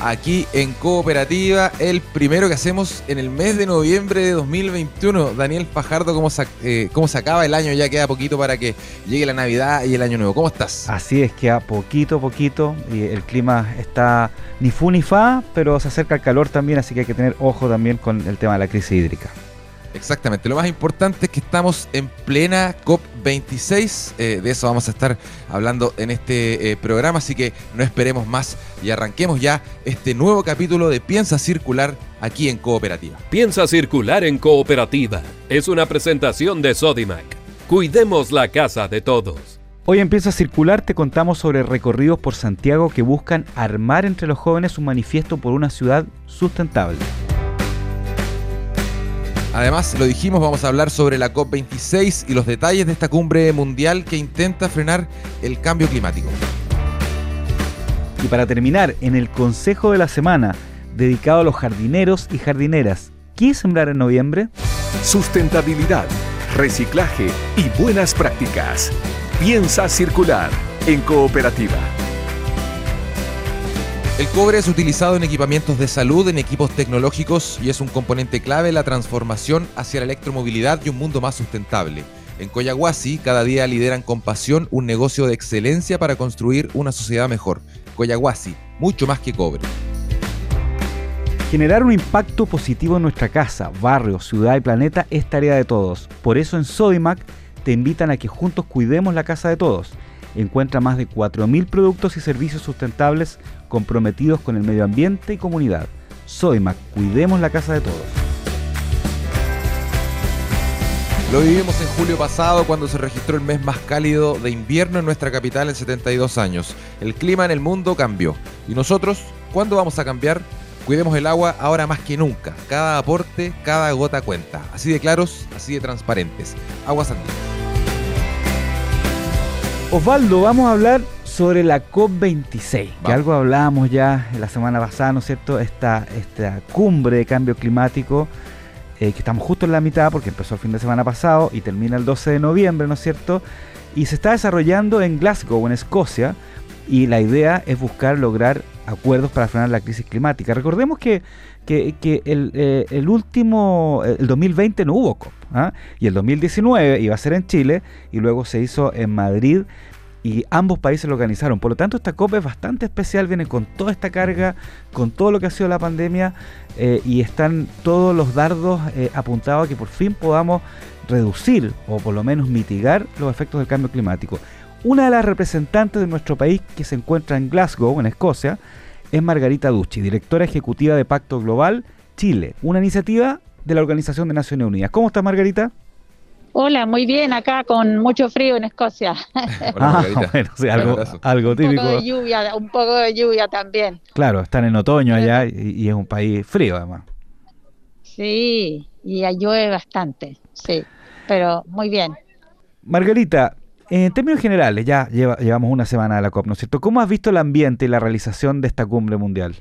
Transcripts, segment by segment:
aquí en Cooperativa, el primero que hacemos en el mes de noviembre de 2021. Daniel Fajardo, ¿cómo se, eh, ¿cómo se acaba el año? Ya queda poquito para que llegue la Navidad y el Año Nuevo. ¿Cómo estás? Así es, queda poquito, poquito. Y el clima está ni fu ni fa, pero se acerca el calor también, así que hay que tener ojo también con el tema de la crisis hídrica. Exactamente, lo más importante es que estamos en plena COP26, eh, de eso vamos a estar hablando en este eh, programa, así que no esperemos más y arranquemos ya este nuevo capítulo de Piensa Circular aquí en Cooperativa. Piensa Circular en Cooperativa es una presentación de Sodimac. Cuidemos la casa de todos. Hoy en Piensa Circular te contamos sobre recorridos por Santiago que buscan armar entre los jóvenes un manifiesto por una ciudad sustentable. Además, lo dijimos, vamos a hablar sobre la COP26 y los detalles de esta cumbre mundial que intenta frenar el cambio climático. Y para terminar, en el Consejo de la Semana, dedicado a los jardineros y jardineras, ¿qué sembrar en noviembre? Sustentabilidad, reciclaje y buenas prácticas. Piensa circular en cooperativa. El cobre es utilizado en equipamientos de salud, en equipos tecnológicos y es un componente clave en la transformación hacia la electromovilidad y un mundo más sustentable. En Coyahuasi, cada día lideran con pasión un negocio de excelencia para construir una sociedad mejor. Coyahuasi, mucho más que cobre. Generar un impacto positivo en nuestra casa, barrio, ciudad y planeta es tarea de todos. Por eso en Sodimac te invitan a que juntos cuidemos la casa de todos. Encuentra más de 4.000 productos y servicios sustentables comprometidos con el medio ambiente y comunidad. Soymac, cuidemos la casa de todos. Lo vivimos en julio pasado cuando se registró el mes más cálido de invierno en nuestra capital en 72 años. El clima en el mundo cambió. ¿Y nosotros cuándo vamos a cambiar? Cuidemos el agua ahora más que nunca. Cada aporte, cada gota cuenta. Así de claros, así de transparentes. Agua Sandía. Osvaldo, vamos a hablar sobre la COP26, que algo hablábamos ya la semana pasada, ¿no es cierto? Esta, esta cumbre de cambio climático, eh, que estamos justo en la mitad porque empezó el fin de semana pasado y termina el 12 de noviembre, ¿no es cierto? Y se está desarrollando en Glasgow, en Escocia, y la idea es buscar lograr acuerdos para frenar la crisis climática. Recordemos que, que, el, eh, el, último, el 2020 no hubo COP, ¿ah? y el 2019 iba a ser en Chile, y luego se hizo en Madrid y ambos países lo organizaron. Por lo tanto, esta COP es bastante especial, viene con toda esta carga, con todo lo que ha sido la pandemia eh, y están todos los dardos eh, apuntados a que por fin podamos reducir o por lo menos mitigar los efectos del cambio climático. Una de las representantes de nuestro país que se encuentra en Glasgow, en Escocia, es Margarita Ducci, directora ejecutiva de Pacto Global Chile, una iniciativa de la Organización de Naciones Unidas. ¿Cómo está Margarita? Hola, muy bien, acá con mucho frío en Escocia. ah, bueno, sí, algo, algo, típico. Un poco de lluvia, un poco de lluvia también. Claro, están en otoño allá y, es un país frío además. Sí, y llueve bastante, sí, pero muy bien. Margarita, en términos generales, ya llevamos una semana de la COP, ¿no es cierto? ¿Cómo has visto el ambiente y la realización de esta cumbre mundial?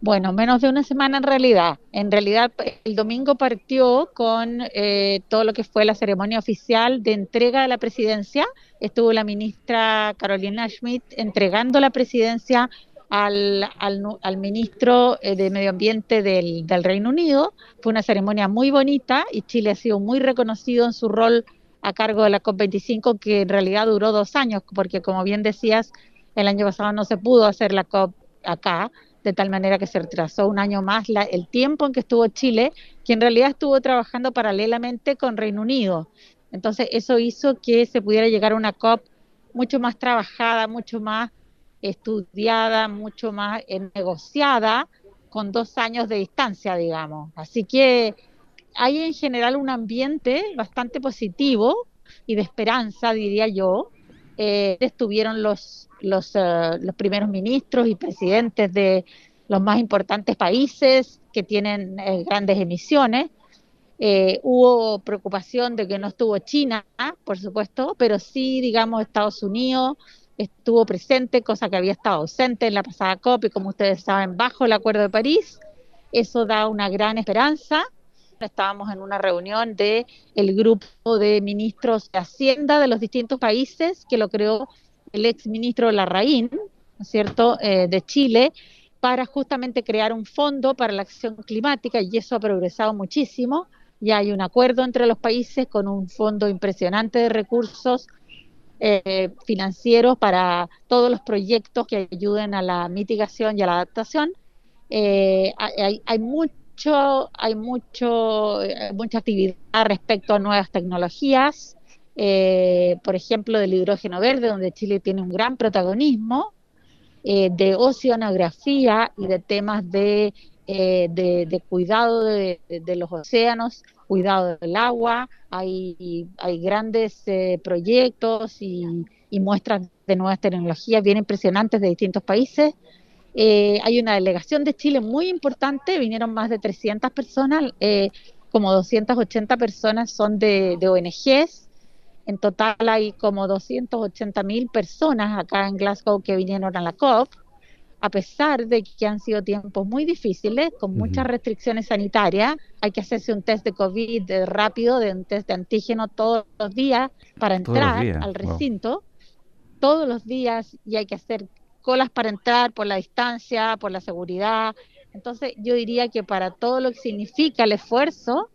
Bueno, menos de una semana en realidad. En realidad, el domingo partió con eh, todo lo que fue la ceremonia oficial de entrega de la presidencia. Estuvo la ministra Carolina Schmidt entregando la presidencia al, al, ministro eh, de Medio Ambiente del, del, Reino Unido. Fue una ceremonia muy bonita y Chile ha sido muy reconocido en su rol a cargo de la COP25, que en realidad duró dos años, porque como bien decías, el año pasado no se pudo hacer la COP acá de tal manera que se retrasó un año más el tiempo en que estuvo Chile, que en realidad estuvo trabajando paralelamente con Reino Unido. Entonces eso hizo que se pudiera llegar a una COP mucho más trabajada, mucho más estudiada, mucho más eh, negociada, con dos años de distancia, digamos. Así que hay en general un ambiente bastante positivo y de esperanza, diría yo. Eh, estuvieron eh, los primeros ministros y presidentes de, los más importantes países que tienen eh, grandes emisiones. Eh, hubo preocupación de que no estuvo China, por supuesto, pero sí, digamos, Estados Unidos estuvo presente, cosa que había estado ausente en la pasada COP y como ustedes saben, bajo el Acuerdo de París. Eso da una gran esperanza. Estábamos en una reunión de el grupo de ministros de Hacienda de los distintos países que lo creó el ex ministro Larraín, ¿no es cierto?, eh, de Chile, para justamente crear un fondo para la acción climática y eso ha progresado muchísimo. Ya hay un acuerdo entre los países con un fondo impresionante de recursos eh, financieros para todos los proyectos que ayuden a la mitigación y a la adaptación. Eh, hay, hay, hay mucho, eh, mucha actividad respecto a nuevas tecnologías, por ejemplo, del hidrógeno verde, donde Chile tiene un gran protagonismo, de oceanografía y de temas de, de, cuidado de, de los océanos cuidado del agua, hay, hay grandes eh, proyectos y, muestras de nuevas tecnologías bien impresionantes de distintos países. Eh, hay una delegación de Chile muy importante, vinieron más de 300 personas, eh, como 280 personas son de, de ONGs. En total hay como 280 mil personas acá en Glasgow que vinieron a la COP a pesar de que han sido tiempos muy difíciles, con muchas restricciones sanitarias, hay que hacerse un test de COVID rápido, de un test de antígeno todos los días para entrar al recinto, todos los días, y hay que hacer colas para entrar por la distancia, por la seguridad. Entonces, yo diría que para todo lo que significa el esfuerzo,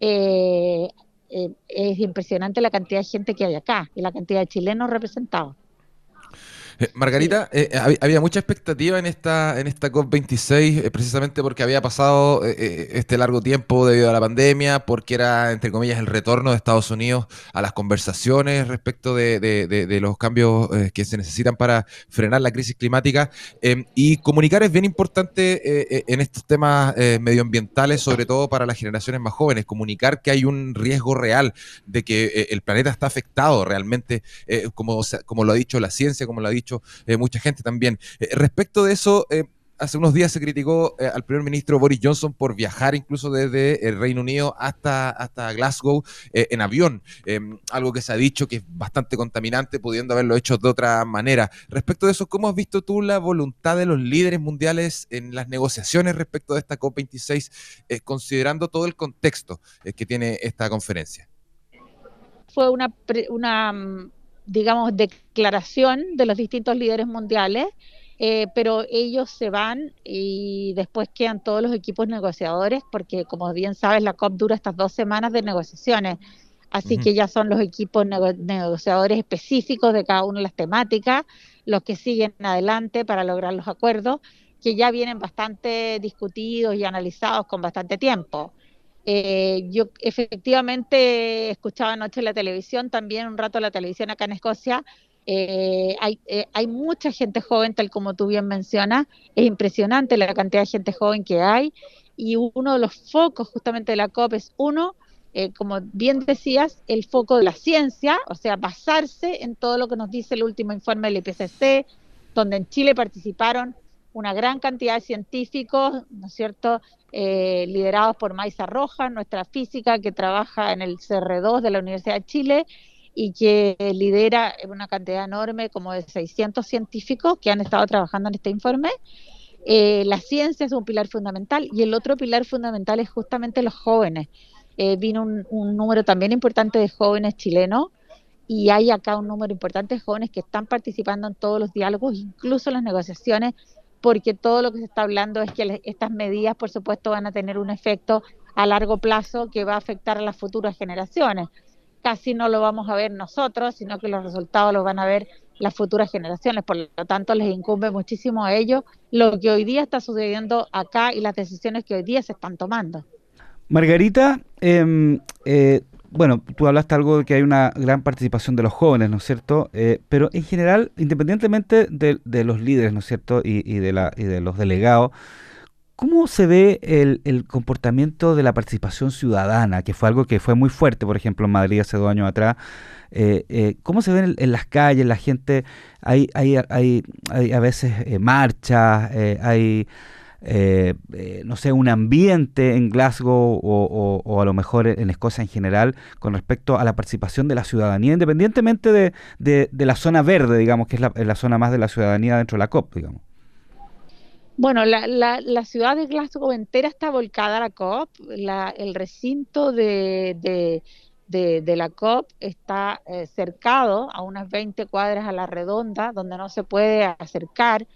eh, eh, es impresionante la cantidad de gente que hay acá y la cantidad de chilenos representados. Eh, Margarita, eh, eh, había mucha expectativa en esta, en esta COP26, precisamente porque había pasado este largo tiempo debido a la pandemia, porque era, entre comillas, el retorno de Estados Unidos a las conversaciones respecto de, los cambios que se necesitan para frenar la crisis climática. Em, y comunicar es bien importante en estos temas medioambientales, sobre todo para las generaciones más jóvenes, comunicar que hay un riesgo real de que el planeta está afectado realmente, como, como lo ha dicho la ciencia, como lo ha dicho eh, mucha gente también. Eh, respecto de eso, eh, hace unos días se criticó al primer ministro Boris Johnson por viajar incluso desde el Reino Unido hasta, hasta Glasgow en avión, algo que se ha dicho que es bastante contaminante, pudiendo haberlo hecho de otra manera. Respecto de eso, ¿cómo has visto tú la voluntad de los líderes mundiales en las negociaciones respecto de esta COP26, considerando todo el contexto que tiene esta conferencia? Fue una, una mm, digamos, declaración de los distintos líderes mundiales, eh, pero ellos se van y después quedan todos los equipos negociadores, porque como bien sabes, la COP dura estas dos semanas de negociaciones, así que ya son los equipos negociadores específicos de cada una de las temáticas, los que siguen adelante para lograr los acuerdos, que ya vienen bastante discutidos y analizados con bastante tiempo. Eh, yo efectivamente escuchaba anoche la televisión, también un rato la televisión acá en Escocia. Eh, eh, hay mucha gente joven, tal como tú bien mencionas. Es impresionante la cantidad de gente joven que hay. Y uno de los focos justamente de la COP es uno, como bien decías, el foco de la ciencia, o sea, basarse en todo lo que nos dice el último informe del IPCC, donde en Chile participaron una gran cantidad de científicos, ¿no es cierto?, eh, liderados por Maisa Roja, nuestra física que trabaja en el CR2 de la Universidad de Chile y que lidera una cantidad enorme, como de 600 científicos que han estado trabajando en este informe. Eh, la ciencia es un pilar fundamental y el otro pilar fundamental es justamente los jóvenes. Eh, vino un, un, número también importante de jóvenes chilenos y hay acá un número importante de jóvenes que están participando en todos los diálogos, incluso en las negociaciones porque todo lo que se está hablando es que estas medidas, por supuesto, van a tener un efecto a largo plazo que va a afectar a las futuras generaciones. Casi no lo vamos a ver nosotros, sino que los resultados los van a ver las futuras generaciones. Por lo tanto, les incumbe muchísimo a ellos lo que hoy día está sucediendo acá y las decisiones que hoy día se están tomando. Margarita, eh, eh, bueno, tú hablaste algo de que hay una gran participación de los jóvenes, ¿no es cierto? Eh, pero en general, independientemente de, los líderes, ¿no es cierto? Y, de la, y de los delegados, ¿cómo se ve el, comportamiento de la participación ciudadana, que fue algo que fue muy fuerte, por ejemplo, en Madrid hace dos años atrás? Eh, eh, ¿Cómo se ve en, las calles la gente? Hay, hay, hay, hay a veces marchas, hay eh, eh, no sé, un ambiente en Glasgow o, a lo mejor en Escocia en general con respecto a la participación de la ciudadanía, independientemente de, la zona verde, digamos, que es la, zona más de la ciudadanía dentro de la COP, digamos? Bueno, la, ciudad de Glasgow entera está volcada a la COP. el recinto de, la COP está eh, cercado a unas 20 cuadras a la redonda, donde no se puede acercar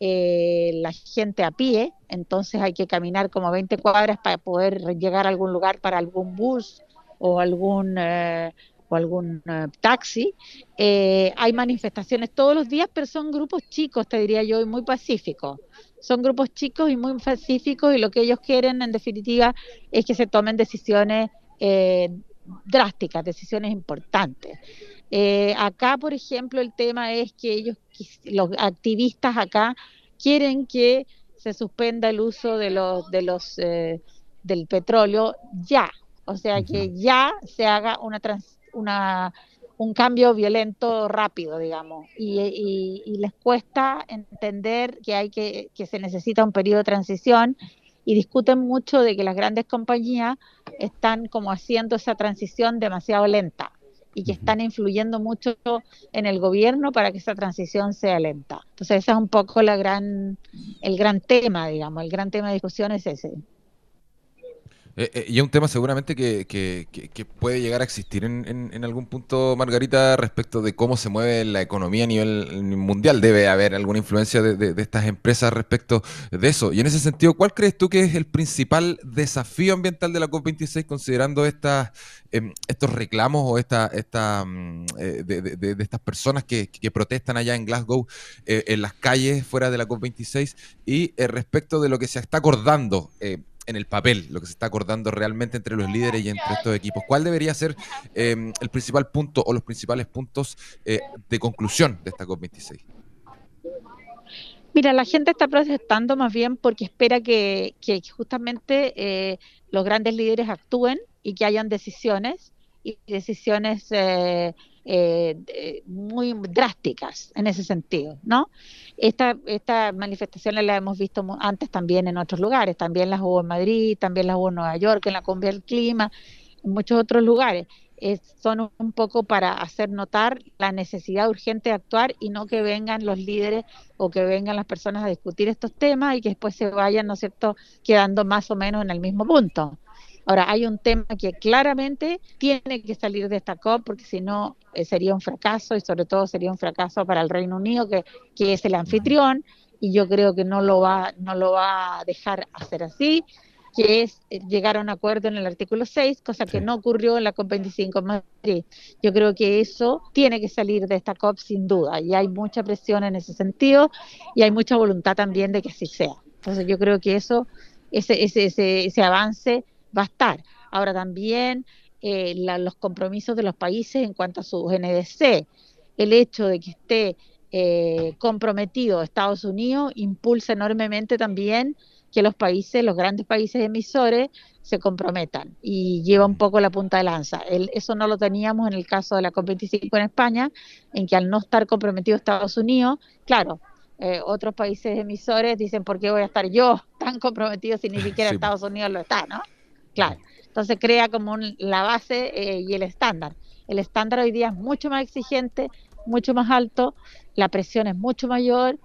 eh, la gente a pie, entonces hay que caminar como 20 cuadras para poder llegar a algún lugar para algún bus o algún eh, o algún eh, taxi. hay manifestaciones todos los días, pero son grupos chicos, te diría yo, y muy pacíficos. Son grupos chicos y muy pacíficos y lo que ellos quieren, en definitiva, es que se tomen decisiones drásticas, decisiones importantes. Eh, acá, por ejemplo, el tema es que ellos, los activistas acá, quieren que se suspenda el uso de los, de los, eh, del petróleo ya, o sea, que ya se haga una, una un cambio violento rápido, digamos, y, y, les cuesta entender que hay que, que se necesita un periodo de transición y discuten mucho de que las grandes compañías están como haciendo esa transición demasiado lenta y que están influyendo mucho en el gobierno para que esa transición sea lenta. Entonces ese es un poco la gran, el gran tema, digamos, el gran tema de discusión es ese. Eh, eh, y es un tema seguramente que, que, puede llegar a existir en, en, algún punto, Margarita, respecto de cómo se mueve la economía a nivel mundial. Debe haber alguna influencia de, de, estas empresas respecto de eso. Y en ese sentido, ¿cuál crees tú que es el principal desafío ambiental de la COP26 considerando estas, em, estos reclamos o esta, esta, mm, eh, de, estas personas que, protestan allá en Glasgow, en las calles fuera de la COP26 y respecto de lo que se está acordando? En el papel, lo que se está acordando realmente entre los líderes y entre estos equipos. ¿Cuál debería ser em, el principal punto o los principales puntos eh, de conclusión de esta COP26? Mira, la gente está protestando más bien porque espera que, justamente eh, los grandes líderes actúen y que hayan decisiones y decisiones eh, muy drásticas en ese sentido, ¿no? Esta, estas manifestaciones las hemos visto antes también en otros lugares, también las hubo en Madrid, también las hubo en Nueva York, en la Cumbia del Clima, en muchos otros lugares. son un poco para hacer notar la necesidad urgente de actuar y no que vengan los líderes o que vengan las personas a discutir estos temas y que después se vayan, ¿no es cierto?, quedando más o menos en el mismo punto. Ahora, hay un tema que claramente tiene que salir de esta COP porque si no eh, sería un fracaso y sobre todo sería un fracaso para el Reino Unido que, que es el anfitrión y yo creo que no lo va no lo va a dejar hacer así que es eh, llegar a un acuerdo en el artículo 6, cosa que no ocurrió en la COP25 en Madrid. Yo creo que eso tiene que salir de esta COP sin duda, y hay mucha presión en ese sentido, y hay mucha voluntad también de que así sea. Entonces yo creo que eso, ese, ese, ese, ese avance va a estar. Ahora también eh, los compromisos de los países en cuanto a su NDC, el hecho de que esté eh, comprometido Estados Unidos impulsa enormemente también que los países, los grandes países emisores, se comprometan y lleva un poco la punta de lanza. eso no lo teníamos en el caso de la COP25 en España, en que al no estar comprometido Estados Unidos, claro, eh, otros países emisores dicen, ¿por qué voy a estar yo tan comprometido si ni siquiera Estados Unidos lo está, no? Claro. Entonces crea como la base eh, y el estándar. El estándar hoy día es mucho más exigente, mucho más alto, la presión es mucho mayor,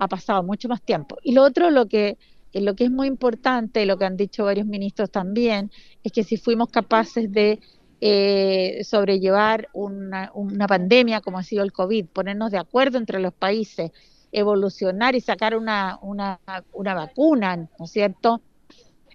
ha pasado mucho más tiempo. Y lo otro, lo que, eh, lo que es muy importante, lo que han dicho varios ministros también, es que si fuimos capaces de eh, sobrellevar una, una pandemia como ha sido el COVID, ponernos de acuerdo entre los países, evolucionar y sacar una, una, una vacuna, ¿no es cierto?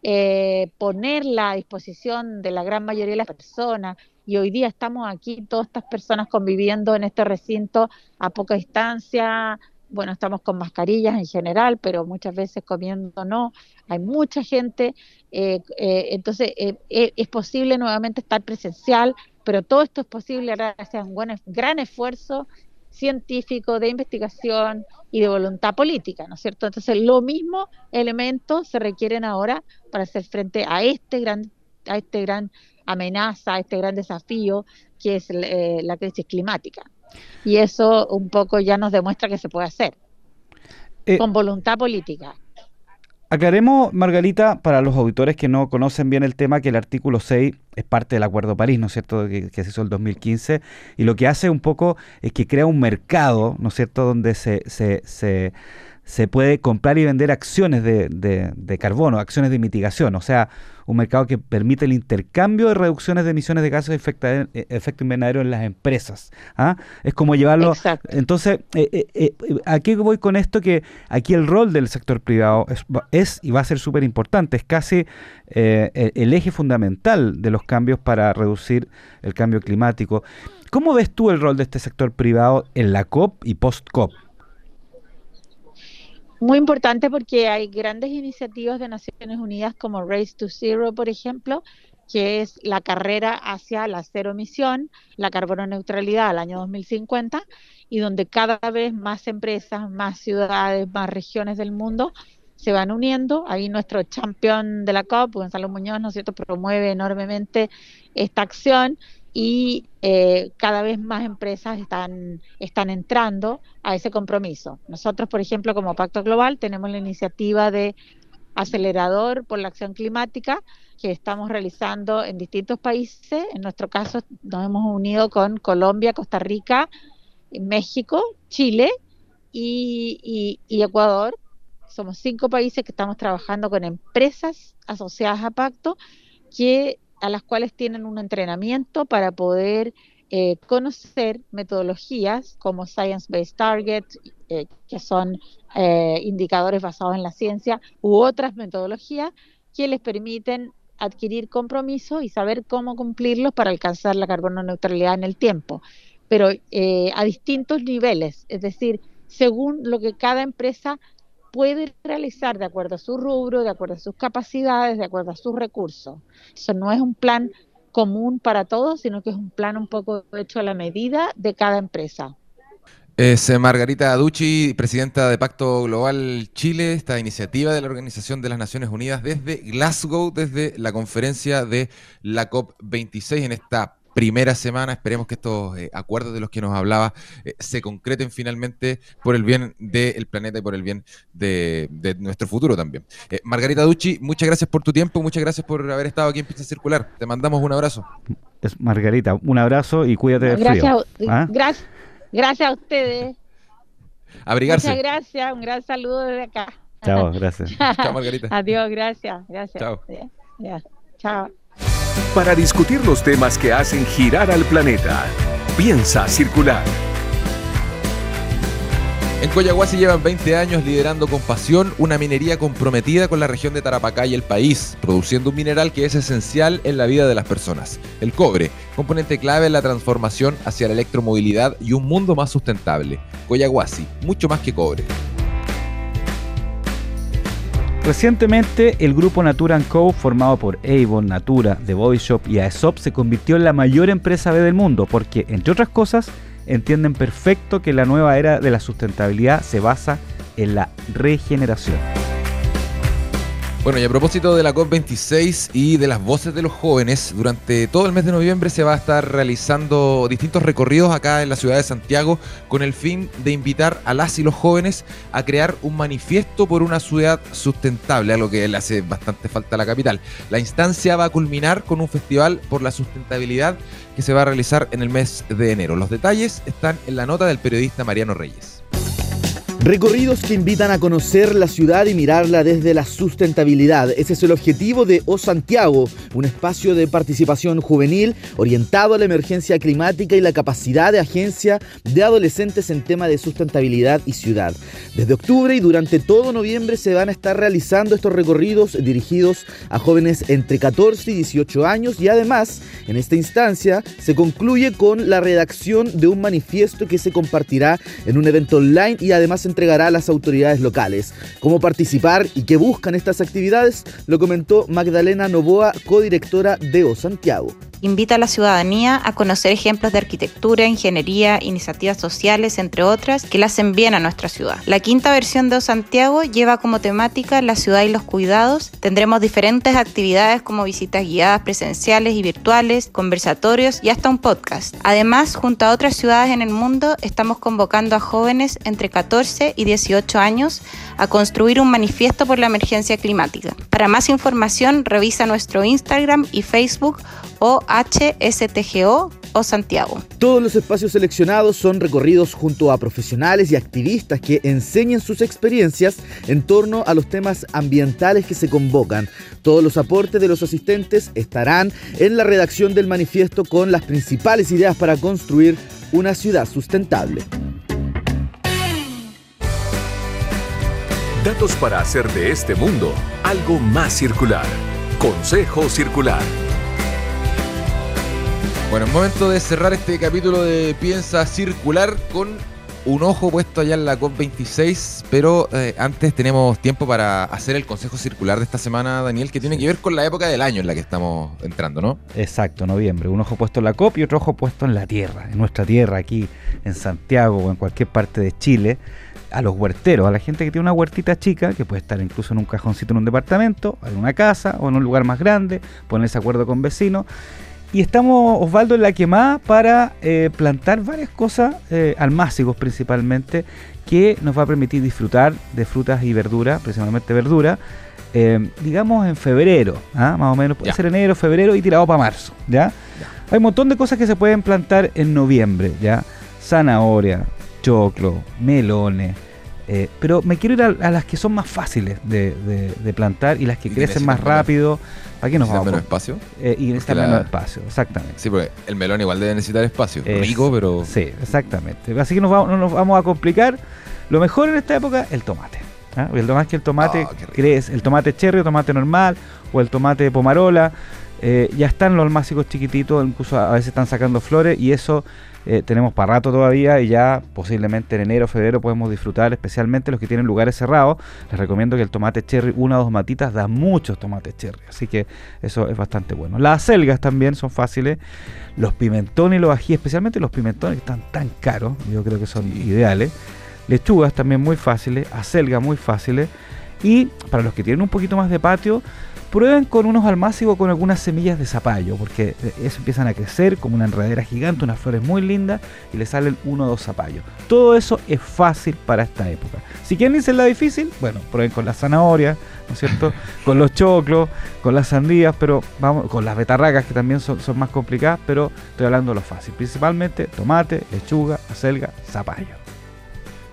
Eh, ponerla a disposición de la gran mayoría de las personas. Y hoy día estamos aquí, todas estas personas conviviendo en este recinto a poca distancia. Bueno, estamos con mascarillas en general, pero muchas veces comiendo no. Hay mucha gente. Eh, eh, entonces, eh, es posible nuevamente estar presencial, pero todo esto es posible gracias a un buen, gran esfuerzo científico, de investigación y de voluntad política, ¿no es cierto? Entonces, los mismos elementos se requieren ahora para hacer frente a este gran, a este gran amenaza, a este gran desafío que es eh, la crisis climática. Y eso un poco ya nos demuestra que se puede hacer, eh, con voluntad política. Aclaremos, Margarita, para los auditores que no conocen bien el tema, que el artículo 6 es parte del Acuerdo París, ¿no es cierto?, que, se hizo el 2015, y lo que hace un poco es que crea un mercado, ¿no es cierto?, donde se, se se puede comprar y vender acciones de, de, carbono, acciones de mitigación, o sea, un mercado que permite el intercambio de reducciones de emisiones de gases de efecto, eh, efecto invernadero en las empresas. ¿ah? Es como llevarlo... Entonces, eh, eh, ¿a qué voy con esto? Que aquí el rol del sector privado es, es y va a ser súper importante, es casi el eje fundamental de los cambios para reducir el cambio climático. ¿Cómo ves tú el rol de este sector privado en la COP y post-COP? Muy importante porque hay grandes iniciativas de Naciones Unidas como Race to Zero, por ejemplo, que es la carrera hacia la cero emisión, la carbono neutralidad al año 2050, y donde cada vez más empresas, más ciudades, más regiones del mundo se van uniendo. Ahí nuestro campeón de la COP, Gonzalo Muñoz, ¿no es cierto?, promueve enormemente esta acción y eh, cada vez más empresas están, están entrando a ese compromiso. Nosotros, por ejemplo, como Pacto Global, tenemos la iniciativa de acelerador por la acción climática que estamos realizando en distintos países. En nuestro caso, nos hemos unido con Colombia, Costa Rica, México, Chile y, y Ecuador. Somos cinco países que estamos trabajando con empresas asociadas a Pacto que a las cuales tienen un entrenamiento para poder eh, conocer metodologías como Science-Based Target, eh, que son eh, indicadores basados en la ciencia, u otras metodologías que les permiten adquirir compromiso y saber cómo cumplirlos para alcanzar la carbono neutralidad en el tiempo, pero a distintos niveles, es decir, según lo que cada empresa puede realizar de acuerdo a su rubro, de acuerdo a sus capacidades, de acuerdo a sus recursos. Eso no es un plan común para todos, sino que es un plan un poco hecho a la medida de cada empresa. Es eh, Margarita Aducci, presidenta de Pacto Global Chile, esta iniciativa de la Organización de las Naciones Unidas desde Glasgow, desde la conferencia de la COP26 en esta primera semana. Esperemos que estos eh, acuerdos de los que nos hablaba eh, se concreten finalmente por el bien del planeta y por el bien de, nuestro futuro también. Eh, Margarita Ducci, muchas gracias por tu tiempo, muchas gracias por haber estado aquí en Pista Circular. Te mandamos un abrazo. Es Margarita, un abrazo y cuídate del gracias, frío. ¿Ah? Gracias, gracias a ustedes. Abrigarse. Muchas gracias, un gran saludo desde acá. Chao, gracias. Chao, Margarita. Adiós, gracias, gracias. Chao. Chao para discutir los temas que hacen girar al planeta. Piensa circular. En Coyahuasi llevan 20 años liderando con pasión una minería comprometida con la región de Tarapacá y el país, produciendo un mineral que es esencial en la vida de las personas, el cobre, componente clave en la transformación hacia la electromovilidad y un mundo más sustentable. Coyahuasi, mucho más que cobre. Recientemente, el grupo Natura Co., formado por Avon, Natura, The Body Shop y Aesop, se convirtió en la mayor empresa B del mundo porque, entre otras cosas, entienden perfecto que la nueva era de la sustentabilidad se basa en la regeneración. Bueno, y a propósito de la COP26 y de las voces de los jóvenes, durante todo el mes de noviembre se va a estar realizando distintos recorridos acá en la ciudad de Santiago con el fin de invitar a las y los jóvenes a crear un manifiesto por una ciudad sustentable, a lo que le hace bastante falta a la capital. La instancia va a culminar con un festival por la sustentabilidad que se va a realizar en el mes de enero. Los detalles están en la nota del periodista Mariano Reyes. Recorridos que invitan a conocer la ciudad y mirarla desde la sustentabilidad. Ese es el objetivo de O Santiago, un espacio de participación juvenil orientado a la emergencia climática y la capacidad de agencia de adolescentes en tema de sustentabilidad y ciudad. Desde octubre y durante todo noviembre se van a estar realizando estos recorridos dirigidos a jóvenes entre 14 y 18 años y además en esta instancia se concluye con la redacción de un manifiesto que se compartirá en un evento online y además en entregará a las autoridades locales. Cómo participar y qué buscan estas actividades lo comentó Magdalena Novoa, codirectora de O Santiago. Invita a la ciudadanía a conocer ejemplos de arquitectura, ingeniería, iniciativas sociales, entre otras, que le hacen bien a nuestra ciudad. La quinta versión de O Santiago lleva como temática la ciudad y los cuidados. Tendremos diferentes actividades como visitas guiadas presenciales y virtuales, conversatorios y hasta un podcast. Además, junto a otras ciudades en el mundo, estamos convocando a jóvenes entre 14 y 18 años a construir un manifiesto por la emergencia climática. Para más información, revisa nuestro Instagram y Facebook o HSTGO o Santiago. Todos los espacios seleccionados son recorridos junto a profesionales y activistas que enseñan sus experiencias en torno a los temas ambientales que se convocan. Todos los aportes de los asistentes estarán en la redacción del manifiesto con las principales ideas para construir una ciudad sustentable. Datos para hacer de este mundo algo más circular. Consejo Circular. Bueno, es momento de cerrar este capítulo de Piensa Circular con un ojo puesto allá en la COP26, pero eh, antes tenemos tiempo para hacer el consejo circular de esta semana, Daniel, que tiene que ver con la época del año en la que estamos entrando, ¿no? Exacto, noviembre. Un ojo puesto en la COP y otro ojo puesto en la tierra, en nuestra tierra, aquí en Santiago o en cualquier parte de Chile, a los huerteros, a la gente que tiene una huertita chica, que puede estar incluso en un cajoncito en un departamento, en una casa o en un lugar más grande, ponerse acuerdo con vecinos y estamos, Osvaldo, en la quemada para eh, plantar varias cosas, eh, almácigos principalmente, que nos va a permitir disfrutar de frutas y verduras, principalmente verdura, eh, digamos en febrero, ¿ah? más o menos, puede ser enero, febrero y tirado para marzo. ¿ya? Hay un montón de cosas que se pueden plantar en noviembre, ¿ya? Zanahoria, choclo, melones. Pero me quiero ir a, las que son más fáciles de, plantar y las que crecen más rápido. Aquí nos vamos. menos espacio? Eh, y necesita menos espacio, exactamente. Sí, porque el melón igual debe necesitar espacio. Rico, pero. Sí, exactamente. Así que nos vamos, no nos vamos a complicar. Lo mejor en esta época, el tomate. ¿ah? El tomate que el tomate oh, crees, el tomate cherry, el tomate normal, o el tomate pomarola. Eh, ya están los almácigos chiquititos, incluso a veces están sacando flores, y eso eh, tenemos para rato todavía y ya posiblemente en enero febrero podemos disfrutar, especialmente los que tienen lugares cerrados. Les recomiendo que el tomate cherry, una o dos matitas, da muchos tomates cherry, así que eso es bastante bueno. Las selgas también son fáciles, los pimentones y los ají, especialmente los pimentones que están tan caros, yo creo que son ideales. Lechugas también muy fáciles, acelgas muy fáciles. Y para los que tienen un poquito más de patio, Prueben con unos almácigos con algunas semillas de zapallo, porque eh, eso empiezan a crecer como una enredera gigante, unas flores muy lindas y le salen uno o dos zapallos. Todo eso es fácil para esta época. Si quieren irse la difícil, bueno, prueben con las zanahorias, ¿no es cierto? con los choclos, con las sandías, pero vamos, con las betarracas que también son, más complicadas, pero estoy hablando de lo fácil. Principalmente tomate, lechuga, acelga, zapallo.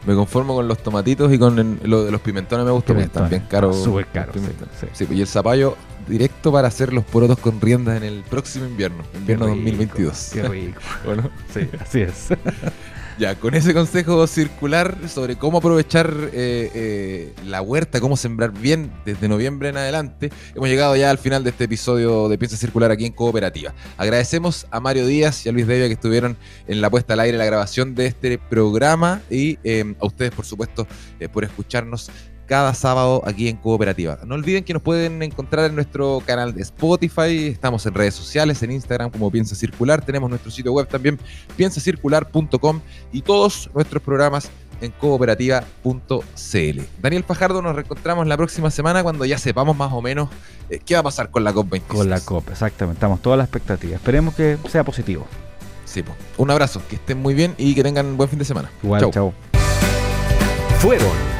Me conformo con los tomatitos y con lo de los pimentones me gusta porque están bien caros. Súper caros. Sí, y el zapallo directo para hacer los porotos con riendas en el próximo invierno, invierno 2022. Qué rico. bueno, sí, así es. Ya, con ese consejo circular sobre cómo aprovechar eh, eh, la huerta, cómo sembrar bien desde noviembre en adelante, hemos llegado ya al final de este episodio de Piensa Circular aquí en Cooperativa. Agradecemos a Mario Díaz y a Luis Devia que estuvieron en la puesta al aire, la grabación de este programa y eh, a ustedes, por supuesto, por escucharnos cada sábado aquí en Cooperativa. No olviden que nos pueden encontrar en nuestro canal de Spotify, estamos en redes sociales, en Instagram como Piensa Circular, tenemos nuestro sitio web también, piensacircular.com y todos nuestros programas en cooperativa.cl. Daniel Fajardo, nos reencontramos la próxima semana cuando ya sepamos más o menos eh, qué va a pasar con la COP26. Con la COP, exactamente. Estamos todas las expectativas. Esperemos que sea positivo. Sí, un abrazo, que estén muy bien y que tengan buen fin de semana. Igual, chao. Fueron